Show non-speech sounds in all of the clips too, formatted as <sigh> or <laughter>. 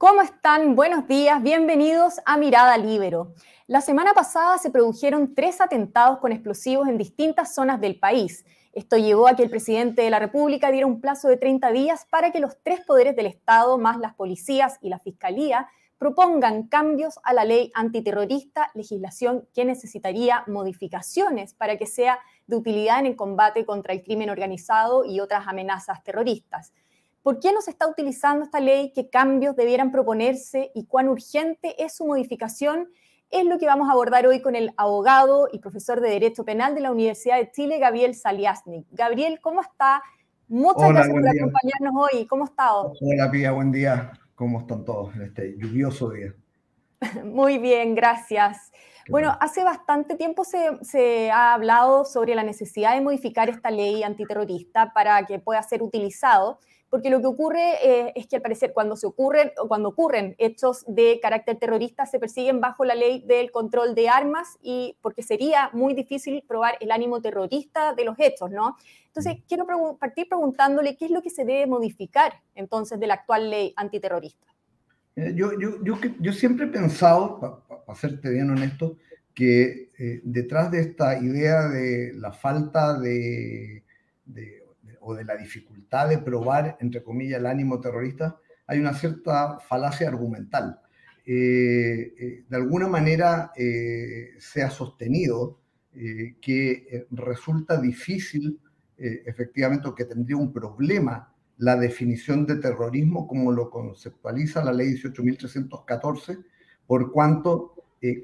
¿Cómo están? Buenos días, bienvenidos a Mirada Libero. La semana pasada se produjeron tres atentados con explosivos en distintas zonas del país. Esto llevó a que el presidente de la República diera un plazo de 30 días para que los tres poderes del Estado, más las policías y la Fiscalía, propongan cambios a la ley antiterrorista, legislación que necesitaría modificaciones para que sea de utilidad en el combate contra el crimen organizado y otras amenazas terroristas. ¿Por qué no se está utilizando esta ley? ¿Qué cambios debieran proponerse y cuán urgente es su modificación? Es lo que vamos a abordar hoy con el abogado y profesor de Derecho Penal de la Universidad de Chile, Gabriel Saliasnik. Gabriel, ¿cómo está? Muchas gracias por acompañarnos hoy. ¿Cómo está? Hola, Pía, buen día. ¿Cómo están todos en este lluvioso día? <laughs> Muy bien, gracias. bueno, hace bastante tiempo se, se, ha hablado sobre la necesidad de modificar esta ley antiterrorista para que pueda ser utilizado porque lo que ocurre eh, es que al parecer cuando se ocurren o cuando ocurren hechos de carácter terrorista se persiguen bajo la ley del control de armas y porque sería muy difícil probar el ánimo terrorista de los hechos, ¿no? Entonces, mm. quiero partir preguntándole qué es lo que se debe modificar entonces de la actual ley antiterrorista. Eh, yo, yo, yo, yo siempre he pensado, para serte bien honesto, que eh, detrás de esta idea de la falta de, de o de la dificultad de probar, entre comillas, el ánimo terrorista, hay una cierta falacia argumental. Eh, eh, de alguna manera eh, se ha sostenido que resulta difícil, efectivamente, o que tendría un problema la definición de terrorismo como lo conceptualiza la ley 18.314, por cuanto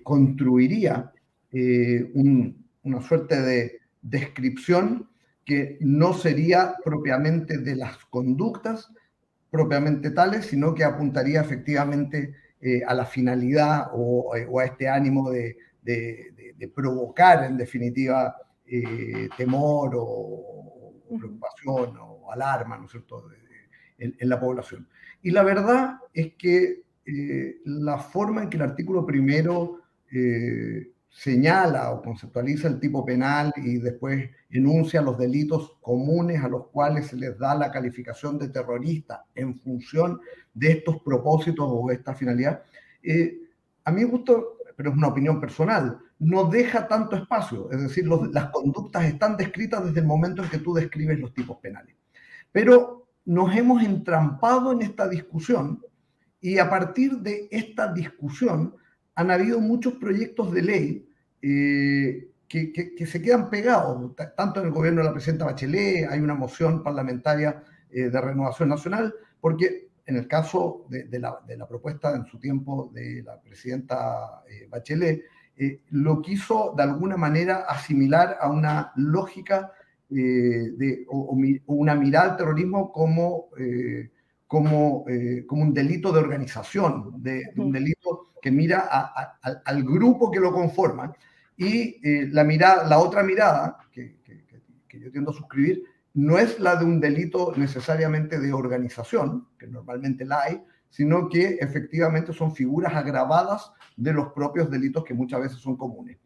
construiría una suerte de descripción que no sería propiamente de las conductas propiamente tales, sino que apuntaría efectivamente eh, a la finalidad o, eh, a este ánimo de, provocar, en definitiva, eh, temor o, preocupación o alarma, ¿no es cierto?, en, en, la población. Y la verdad es que la forma en que el artículo primero señala o conceptualiza el tipo penal y después enuncia los delitos comunes a los cuales se les da la calificación de terrorista en función de estos propósitos o esta finalidad, eh, a mí me gusta, pero es una opinión personal, no deja tanto espacio, es decir, las conductas están descritas desde el momento en que tú describes los tipos penales. Pero nos hemos entrampado en esta discusión y a partir de esta discusión han habido muchos proyectos de ley eh, que, se quedan pegados, tanto en el gobierno de la presidenta Bachelet, hay una moción parlamentaria eh, de renovación nacional, porque en el caso de, la, propuesta en su tiempo de la presidenta eh, Bachelet, lo quiso de alguna manera asimilar a una lógica de, o, una mirada al terrorismo como, como, como un delito de organización, de, un delito que mira al grupo que lo conforma. Y eh, la, mirada, la otra mirada, que, que, yo tiendo a suscribir, no es la de un delito necesariamente de organización, que normalmente la hay, sino que efectivamente son figuras agravadas de los propios delitos que muchas veces son comunes.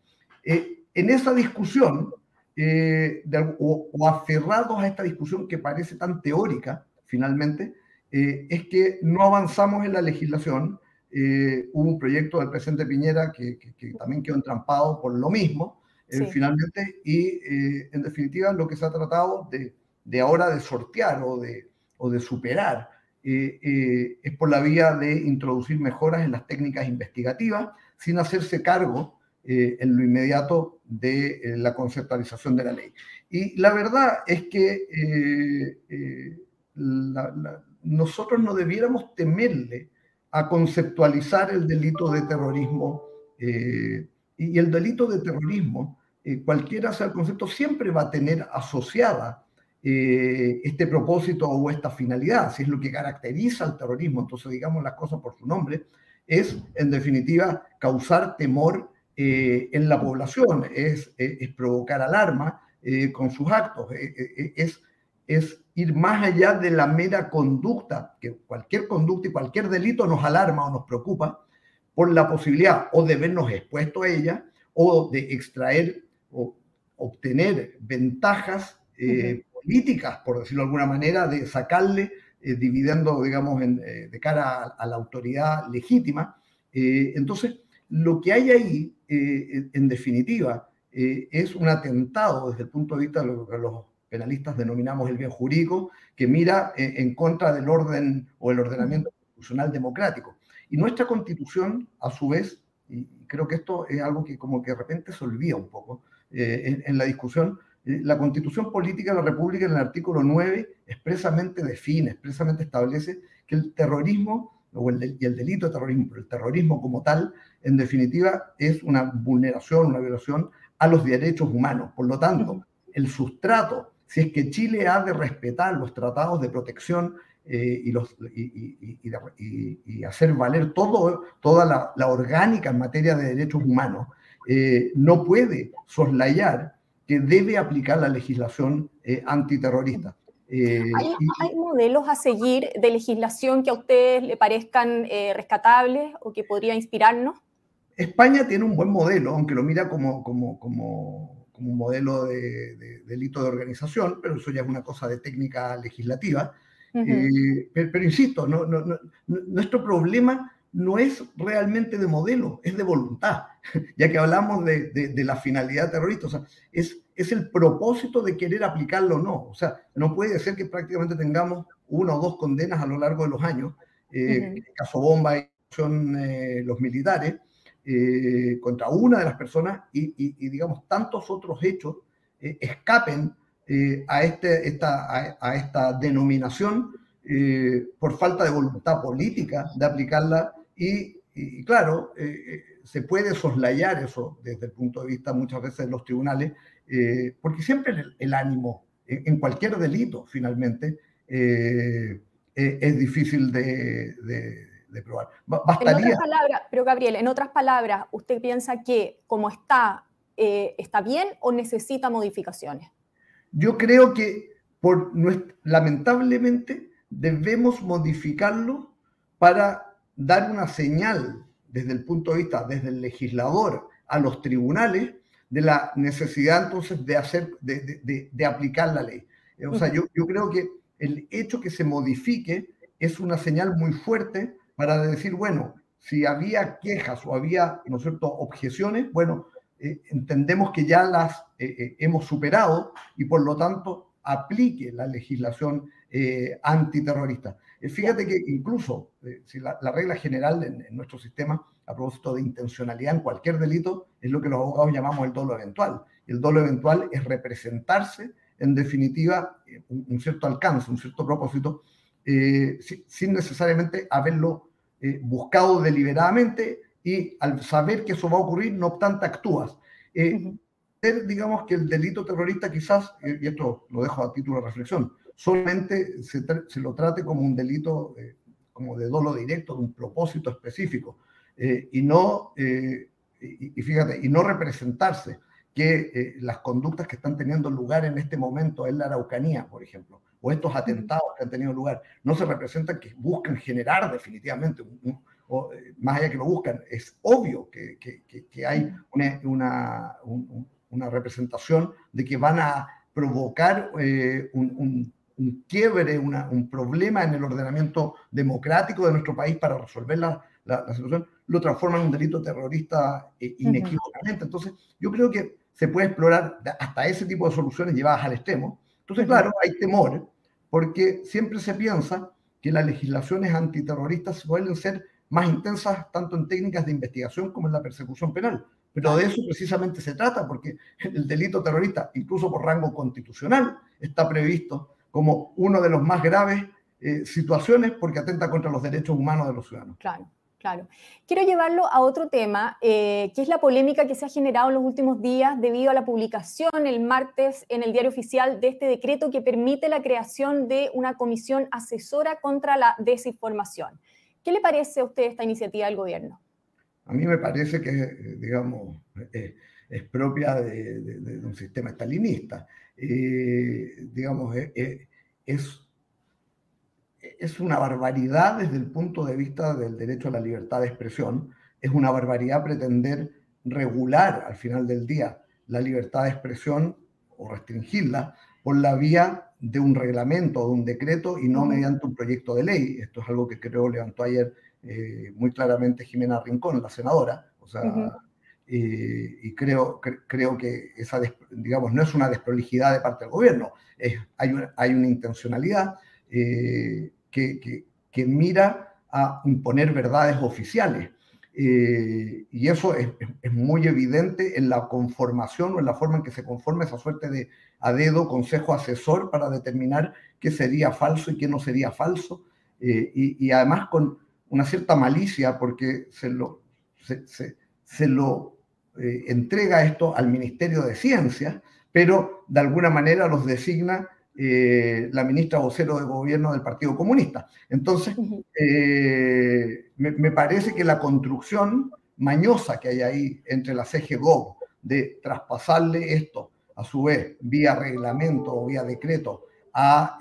Eh, en esa discusión, eh, o, o, aferrados a esta discusión que parece tan teórica, finalmente, es que no avanzamos en la legislación, eh, hubo un proyecto del presidente Piñera que, también quedó entrampado por lo mismo, eh, finalmente, y eh, en definitiva lo que se ha tratado de, de ahora de sortear o de, o de superar es por la vía de introducir mejoras en las técnicas investigativas sin hacerse cargo en lo inmediato de la conceptualización de la ley. Y la verdad es que nosotros no debiéramos temerle a conceptualizar el delito de terrorismo. Eh, y el delito de terrorismo, eh, cualquiera sea el concepto, siempre va a tener asociada eh, este propósito o esta finalidad, si es lo que caracteriza al terrorismo, entonces digamos las cosas por su nombre, es en definitiva causar temor en la población, es, provocar alarma con sus actos, es ir más allá de la mera conducta, que cualquier conducta y cualquier delito nos alarma o nos preocupa, por la posibilidad o de vernos expuestos a ella o de extraer o obtener ventajas eh, políticas, por decirlo de alguna manera, de sacarle dividiendo, digamos, de cara a, la autoridad legítima. entonces, lo que hay ahí, en definitiva, es un atentado desde el punto de vista de lo que los penalistas denominamos el bien jurídico, que mira en contra del orden o el ordenamiento constitucional democrático. Y nuestra constitución, a su vez, y creo que esto es algo que como que de repente se olvida un poco eh, en, la discusión, eh, la constitución política de la República en el artículo 9 expresamente define, expresamente establece que el terrorismo o el, y el delito de terrorismo, pero el terrorismo como tal, en definitiva, es una vulneración, una violación a los derechos humanos. Por lo tanto, el sustrato, si es que Chile ha de respetar los tratados de protección eh, y, los, y, hacer valer todo, toda la, orgánica en materia de derechos humanos, eh, no puede soslayar que debe aplicar la legislación eh, antiterrorista. ¿Hay, ¿Hay, modelos a seguir de legislación que a ustedes le parezcan rescatables o que podría inspirarnos? España tiene un buen modelo, aunque lo mira como, como, como, como un modelo de, de, delito de organización, pero eso ya es una cosa de técnica legislativa. Eh, pero, insisto, no, no, nuestro problema no es realmente de modelo, es de voluntad, <laughs> ya que hablamos de, de, la finalidad terrorista, o sea, es, es el propósito de querer aplicarlo o no. O sea, no puede ser que prácticamente tengamos una o dos condenas a lo largo de los años, eh, en el caso bomba son eh, los militares, contra una de las personas y, digamos, tantos otros hechos escapen eh, a, este, esta, a, esta denominación eh, por falta de voluntad política de aplicarla y, claro, eh, se puede soslayar eso desde el punto de vista muchas veces de los tribunales, porque siempre el, ánimo en, cualquier delito finalmente es difícil de, probar. Bastaría... En otras palabras, pero Gabriel, en otras palabras, ¿usted piensa que como está, está bien o necesita modificaciones? Yo creo que por lamentablemente debemos modificarlo para dar una señal desde el punto de vista, desde el legislador a los tribunales, de la necesidad entonces de hacer, de, aplicar la ley. O sea, yo, yo creo que el hecho que se modifique es una señal muy fuerte para decir, bueno, si había quejas o había, ¿no es cierto?, objeciones, bueno, eh, entendemos que ya las eh, eh, hemos superado y por lo tanto aplique la legislación antiterrorista. fíjate que incluso la, regla general en, nuestro sistema a propósito de intencionalidad en cualquier delito es lo que los abogados llamamos el dolo eventual. El dolo eventual es representarse, en definitiva, un, cierto alcance, un cierto propósito, sin necesariamente haberlo buscado deliberadamente y al saber que eso va a ocurrir, no obstante actúas. Eh, digamos que el delito terrorista quizás, y esto lo dejo a título de reflexión, solamente se, se lo trate como un delito eh, como de dolo directo, de un propósito específico, eh, y no, y, y, fíjate, y no representarse que las conductas que están teniendo lugar en este momento en la Araucanía, por ejemplo, o estos atentados que han tenido lugar, no se representan que buscan generar definitivamente un, o, eh, más allá que lo buscan, es obvio que, que, que hay una, una, una, representación de que van a provocar eh, un, un, quiebre, un problema en el ordenamiento democrático de nuestro país para resolver la, la, situación, lo transforman en un delito terrorista eh, inequívocamente. Entonces, yo creo que se puede explorar hasta ese tipo de soluciones llevadas al extremo. Entonces, claro, hay temor, porque siempre se piensa que las legislaciones antiterroristas suelen ser más intensas tanto en técnicas de investigación como en la persecución penal. Pero de eso precisamente se trata, porque el delito terrorista, incluso por rango constitucional, está previsto como uno de los más graves eh, situaciones porque atenta contra los derechos humanos de los ciudadanos. Claro. Claro. Quiero llevarlo a otro tema, eh, que es la polémica que se ha generado en los últimos días debido a la publicación el martes en el diario oficial de este decreto que permite la creación de una comisión asesora contra la desinformación. ¿Qué le parece a usted esta iniciativa del gobierno? A mí me parece que, digamos, es, propia de, un sistema estalinista. Eh, digamos, es, es una barbaridad desde el punto de vista del derecho a la libertad de expresión. Es una barbaridad pretender regular al final del día la libertad de expresión o restringirla por la vía de un reglamento o de un decreto y no mediante un proyecto de ley. Esto es algo que creo levantó ayer eh, muy claramente Jimena Rincón, la senadora. O sea, eh, y creo, creo que esa, digamos, no es una desprolijidad de parte del gobierno, es, hay, una, hay una intencionalidad eh, que, mira a imponer verdades oficiales. y eso es, muy evidente en la conformación o en la forma en que se conforma esa suerte de a dedo consejo asesor para determinar qué sería falso y qué no sería falso. y, y además con una cierta malicia porque se lo, se, lo eh, entrega esto al Ministerio de Ciencia, pero de alguna manera los designa eh, la ministra vocero de gobierno del Partido Comunista. Entonces, eh, me, me, parece que la construcción mañosa que hay ahí entre la CGGOV de traspasarle esto, a su vez, vía reglamento o vía decreto, al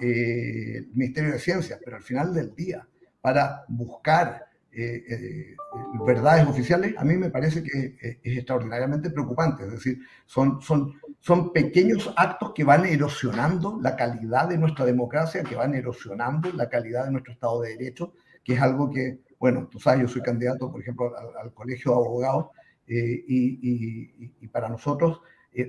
Ministerio de Ciencia, pero al final del día, para buscar eh, eh, verdades oficiales, a mí me parece que eh, es extraordinariamente preocupante. Es decir, son, son, son pequeños actos que van erosionando la calidad de nuestra democracia, que van erosionando la calidad de nuestro Estado de Derecho, que es algo que, bueno, tú sabes, yo soy candidato, por ejemplo, al, Colegio de Abogados, y, y, para nosotros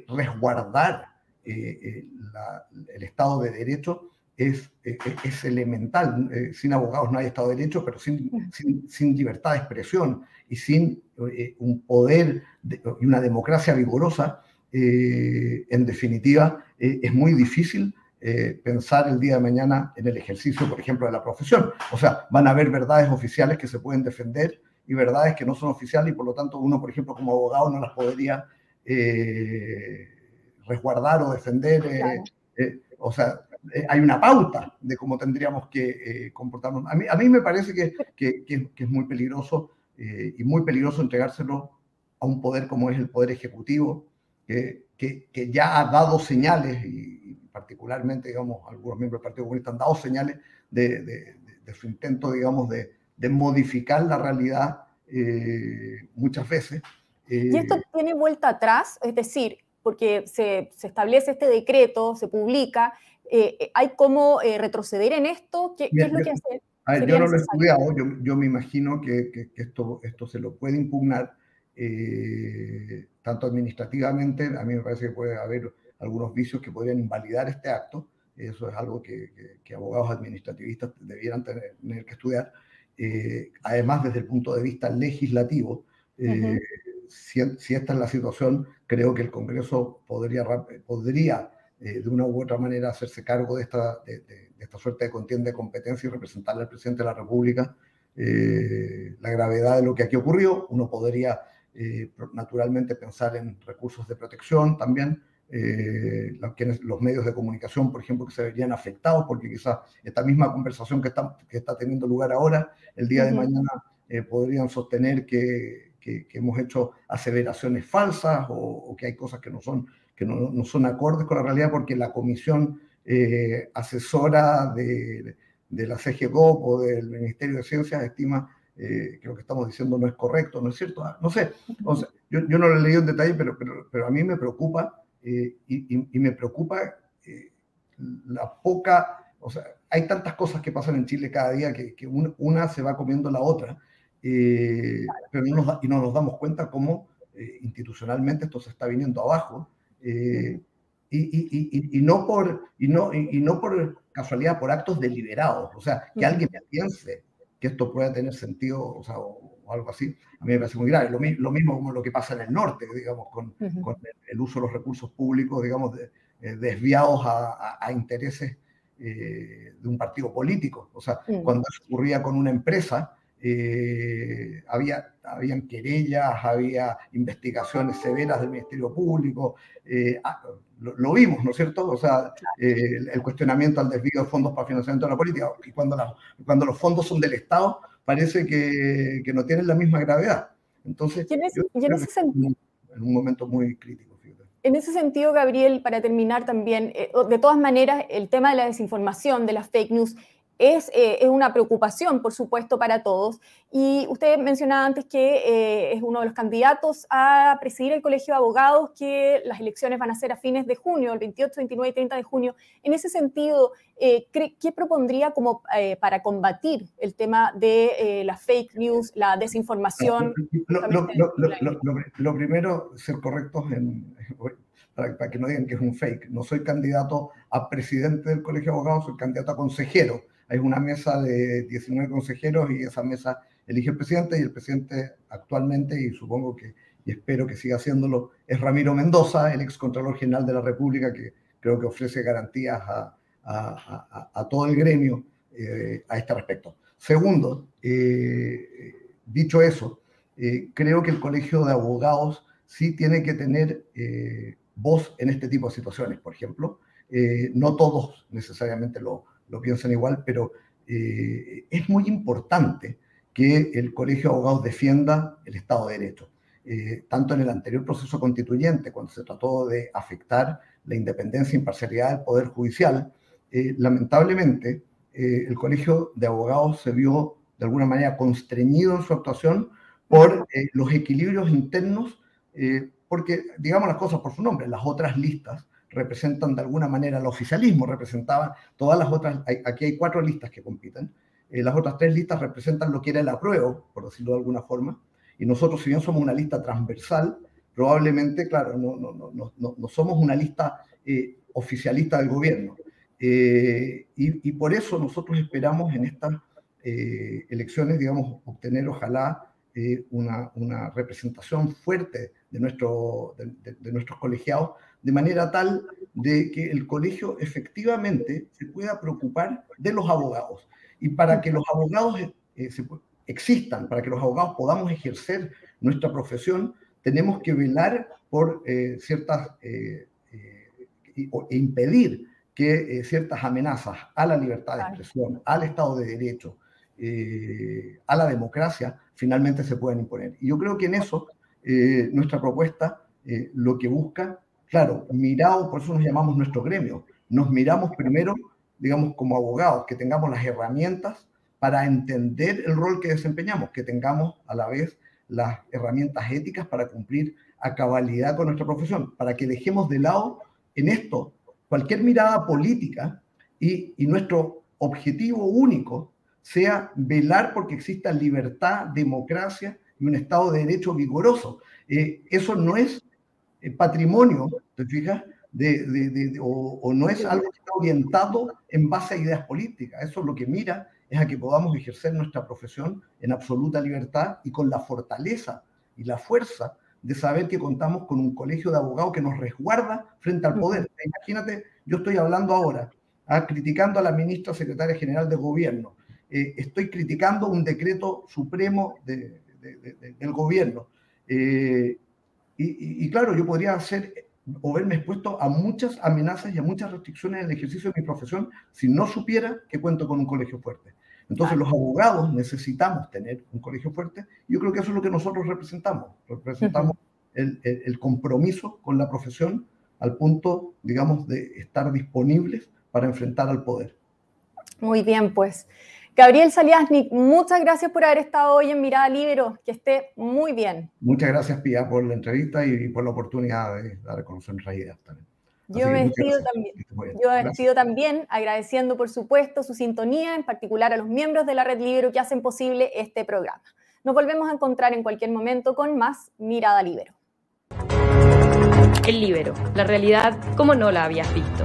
resguardar la, el Estado de Derecho es, es, elemental. Eh, sin abogados no hay Estado de Derecho, pero sin, sin, libertad de expresión y sin eh, un poder y una democracia vigorosa, eh, en definitiva, es muy difícil pensar el día de mañana en el ejercicio, por ejemplo, de la profesión. O sea, van a haber verdades oficiales que se pueden defender y verdades que no son oficiales y por lo tanto uno, por ejemplo, como abogado no las podría resguardar o defender. o sea, eh, hay una pauta de cómo tendríamos que eh, comportarnos. A mí, a mí me parece que, que, que, es muy peligroso eh, y muy peligroso entregárselo a un poder como es el Poder Ejecutivo, que, que ya ha dado señales, y, particularmente, digamos, algunos miembros del Partido Comunista han dado señales de, de, de su intento, digamos, de, modificar la realidad muchas veces. ¿Y esto tiene vuelta atrás? Es decir, porque se, se, establece este decreto, se publica, eh, eh, ¿Hay cómo eh, retroceder en esto? ¿Qué, es lo que hace? yo no lo he estudiado, yo, yo me imagino que, que, esto, esto se lo puede impugnar tanto administrativamente, a mí me parece que puede haber algunos vicios que podrían invalidar este acto, eso es algo que, que abogados administrativistas debieran tener, tener que estudiar. además, desde el punto de vista legislativo, si, si, esta es la situación, creo que el Congreso podría, podría eh, de una u otra manera hacerse cargo de esta, de, esta suerte de contienda de competencia y representarle al presidente de la República eh, la gravedad de lo que aquí ocurrió. Uno podría eh, naturalmente pensar en recursos de protección también, los medios de comunicación, por ejemplo, que se verían afectados, porque quizás esta misma conversación que está, que está teniendo lugar ahora, el día de mañana podrían sostener que, que, hemos hecho aseveraciones falsas o, o, que hay cosas que no son que no, no son acordes con la realidad porque la comisión eh, asesora de, de, la CGGOP o del Ministerio de Ciencias estima eh, que lo que estamos diciendo no es correcto, ¿no es cierto? Ah, no sé, o sea, yo, yo, no lo he leído en detalle, pero, pero, pero a mí me preocupa eh, y, y, y, me preocupa eh, la poca, o sea, hay tantas cosas que pasan en Chile cada día que, que una, una, se va comiendo la otra, eh, pero no nos, y no nos damos cuenta cómo institucionalmente esto se está viniendo abajo eh, y, y, y, no por, y, no, y, no por casualidad, por actos deliberados. O sea, que alguien piense que esto pueda tener sentido o, sea, o, algo así, a mí me parece muy grave. Lo, lo, mismo como lo que pasa en el norte, digamos, con, con el, uso de los recursos públicos, digamos, de, eh, desviados a, a, a intereses eh, de un partido político. O sea, cuando eso ocurría con una empresa, eh, había habían querellas, había investigaciones severas del Ministerio Público, eh, ah, lo, lo, vimos, ¿no es cierto? O sea, eh, el, cuestionamiento al desvío de fondos para financiamiento de la política, y cuando, la, cuando los fondos son del Estado, parece que, que no tienen la misma gravedad. Entonces, ¿Y en ese, en ese sentido? En un momento muy crítico. En ese sentido, Gabriel, para terminar también, eh, de todas maneras, el tema de la desinformación, de las fake news, es, eh, es, una preocupación, por supuesto, para todos. Y usted mencionaba antes que eh, es uno de los candidatos a presidir el Colegio de Abogados, que las elecciones van a ser a fines de junio, el 28, 29 y 30 de junio. En ese sentido, eh, ¿qué propondría como para combatir el tema de la fake news, la desinformación? Lo, primero, ser correctos en, <laughs> para, que no digan que es un fake. No soy candidato a presidente del Colegio de Abogados, soy candidato a consejero hay una mesa de 19 consejeros y esa mesa elige el presidente y el presidente actualmente, y supongo que, y espero que siga haciéndolo, es Ramiro Mendoza, el ex Contralor General de la República, que creo que ofrece garantías a, a, todo el gremio eh, a este respecto. Segundo, eh, dicho eso, eh, creo que el Colegio de Abogados sí tiene que tener voz en este tipo de situaciones, por ejemplo. no todos necesariamente lo, lo piensan igual, pero eh, es muy importante que el Colegio de Abogados defienda el Estado de Derecho. Eh, tanto en el anterior proceso constituyente, cuando se trató de afectar la independencia e imparcialidad del Poder Judicial, eh, lamentablemente el Colegio de Abogados se vio de alguna manera constreñido en su actuación por los equilibrios internos, porque digamos las cosas por su nombre, las otras listas representan de alguna manera el oficialismo, representaban todas las otras, aquí hay cuatro listas que compiten, eh, las otras tres listas representan lo que era el apruebo, por decirlo de alguna forma, y nosotros, si bien somos una lista transversal, probablemente, claro, no, no, no, no, somos una lista eh, oficialista del gobierno. Eh, y, y, por eso nosotros esperamos en estas elecciones, digamos, obtener ojalá una, una, representación fuerte de, nuestro, de, de nuestros colegiados de manera tal de que el colegio efectivamente se pueda preocupar de los abogados. Y para que los abogados eh, existan, para que los abogados podamos ejercer nuestra profesión, tenemos que velar por eh, ciertas eh, e impedir que ciertas amenazas a la libertad de expresión, al Estado de Derecho, a la democracia, finalmente se puedan imponer. Y yo creo que en eso nuestra propuesta lo que busca Claro, mirado, por eso nos llamamos nuestro gremio. Nos miramos primero, digamos, como abogados, que tengamos las herramientas para entender el rol que desempeñamos, que tengamos a la vez las herramientas éticas para cumplir a cabalidad con nuestra profesión, para que dejemos de lado en esto cualquier mirada política y, nuestro objetivo único sea velar porque exista libertad, democracia y un Estado de Derecho vigoroso. Eh, eso no es eh, patrimonio, ¿te fijas? De, o, no es algo que está orientado en base a ideas políticas. Eso lo que mira es a que podamos ejercer nuestra profesión en absoluta libertad y con la fortaleza y la fuerza de saber que contamos con un colegio de abogados que nos resguarda frente al poder. Imagínate, yo estoy hablando ahora, ah, criticando a la ministra secretaria general de gobierno, eh, estoy criticando un decreto supremo del gobierno. Eh, y, claro, yo podría hacer o verme expuesto a muchas amenazas y a muchas restricciones en el ejercicio de mi profesión si no supiera que cuento con un colegio fuerte. Entonces los abogados necesitamos tener un colegio fuerte yo creo que eso es lo que nosotros representamos. Representamos el, el, compromiso con la profesión al punto, digamos, de estar disponibles para enfrentar al poder. Muy bien, pues. Gabriel Saliasnik, muchas gracias por haber estado hoy en Mirada Libero. Que esté muy bien. Muchas gracias, Pia, por la entrevista y, por la oportunidad de dar a conocer nuestras ideas también. Yo me, despido también, yo me despido también agradeciendo, por supuesto, su sintonía, en particular a los miembros de la Red Libero que hacen posible este programa. Nos volvemos a encontrar en cualquier momento con más Mirada Libero. El Libero, la realidad como no la habías visto.